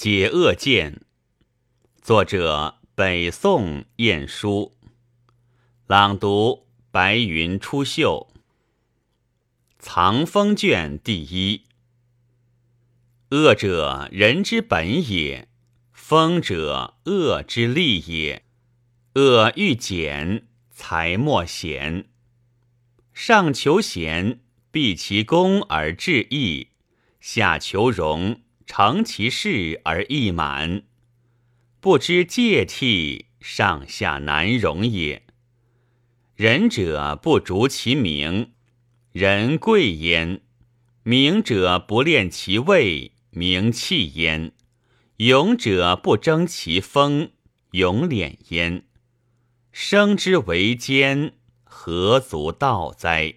解恶见，作者北宋晏殊，朗读白云出岫。藏风卷第一。恶者，人之本也；风者，恶之利也。恶欲减，才莫贤。上求贤，毕其功而致义；下求荣，成其事而意满。不知戒悌，上下难容也。仁者不逐其名，人贵焉；名者不恋其位，名弃焉；勇者不争其锋，勇敛焉。生之为奸，何足道哉？